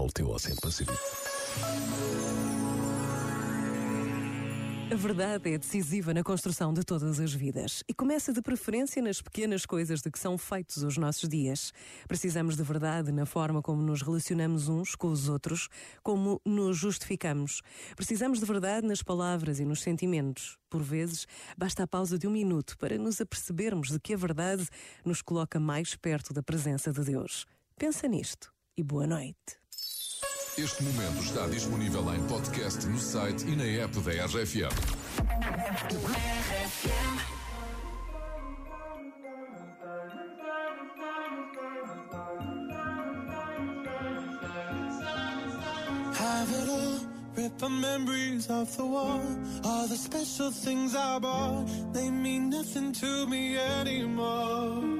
ao teu Oceano Pacífico. A verdade é decisiva na construção de todas as vidas e começa de preferência nas pequenas coisas de que são feitos os nossos dias. Precisamos de verdade na forma como nos relacionamos uns com os outros, como nos justificamos. Precisamos de verdade nas palavras e nos sentimentos. Por vezes, basta a pausa de um minuto para nos apercebermos de que a verdade nos coloca mais perto da presença de Deus. Pensa nisto e boa noite. Este momento está disponível em podcast no site e na app da RFM. Have it all, rip the memories of the war. All the special things I bought, they mean nothing to me anymore.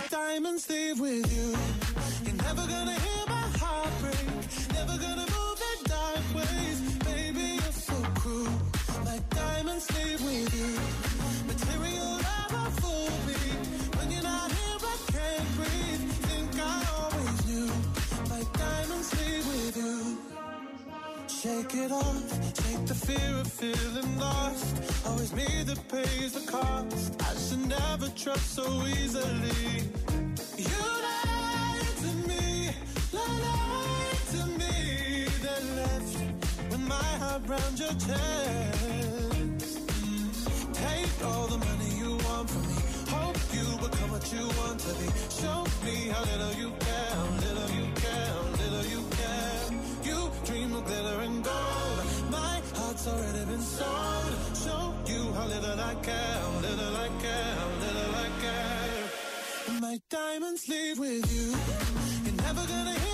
My diamonds leave with you. You're never gonna hear my heart break. Never gonna move the dark ways. Baby, you're so cruel. My diamonds leave with you. Material never fool me. When you're not here, I can't breathe. Think I always knew. My diamonds leave with you. Shake it off, shake the fear of feeling lost. Always me that pays the cost. I never trust so easily. You lied to me, lied to me, then left with my heart round your chest. Take all the money you want from me. Hope you become what you want to be. Show me how little you care, little you care, little you care. You dream of glitter and gold. My heart's already been sold. Show you how little I care, little I care, My diamonds leave with you. You're never gonna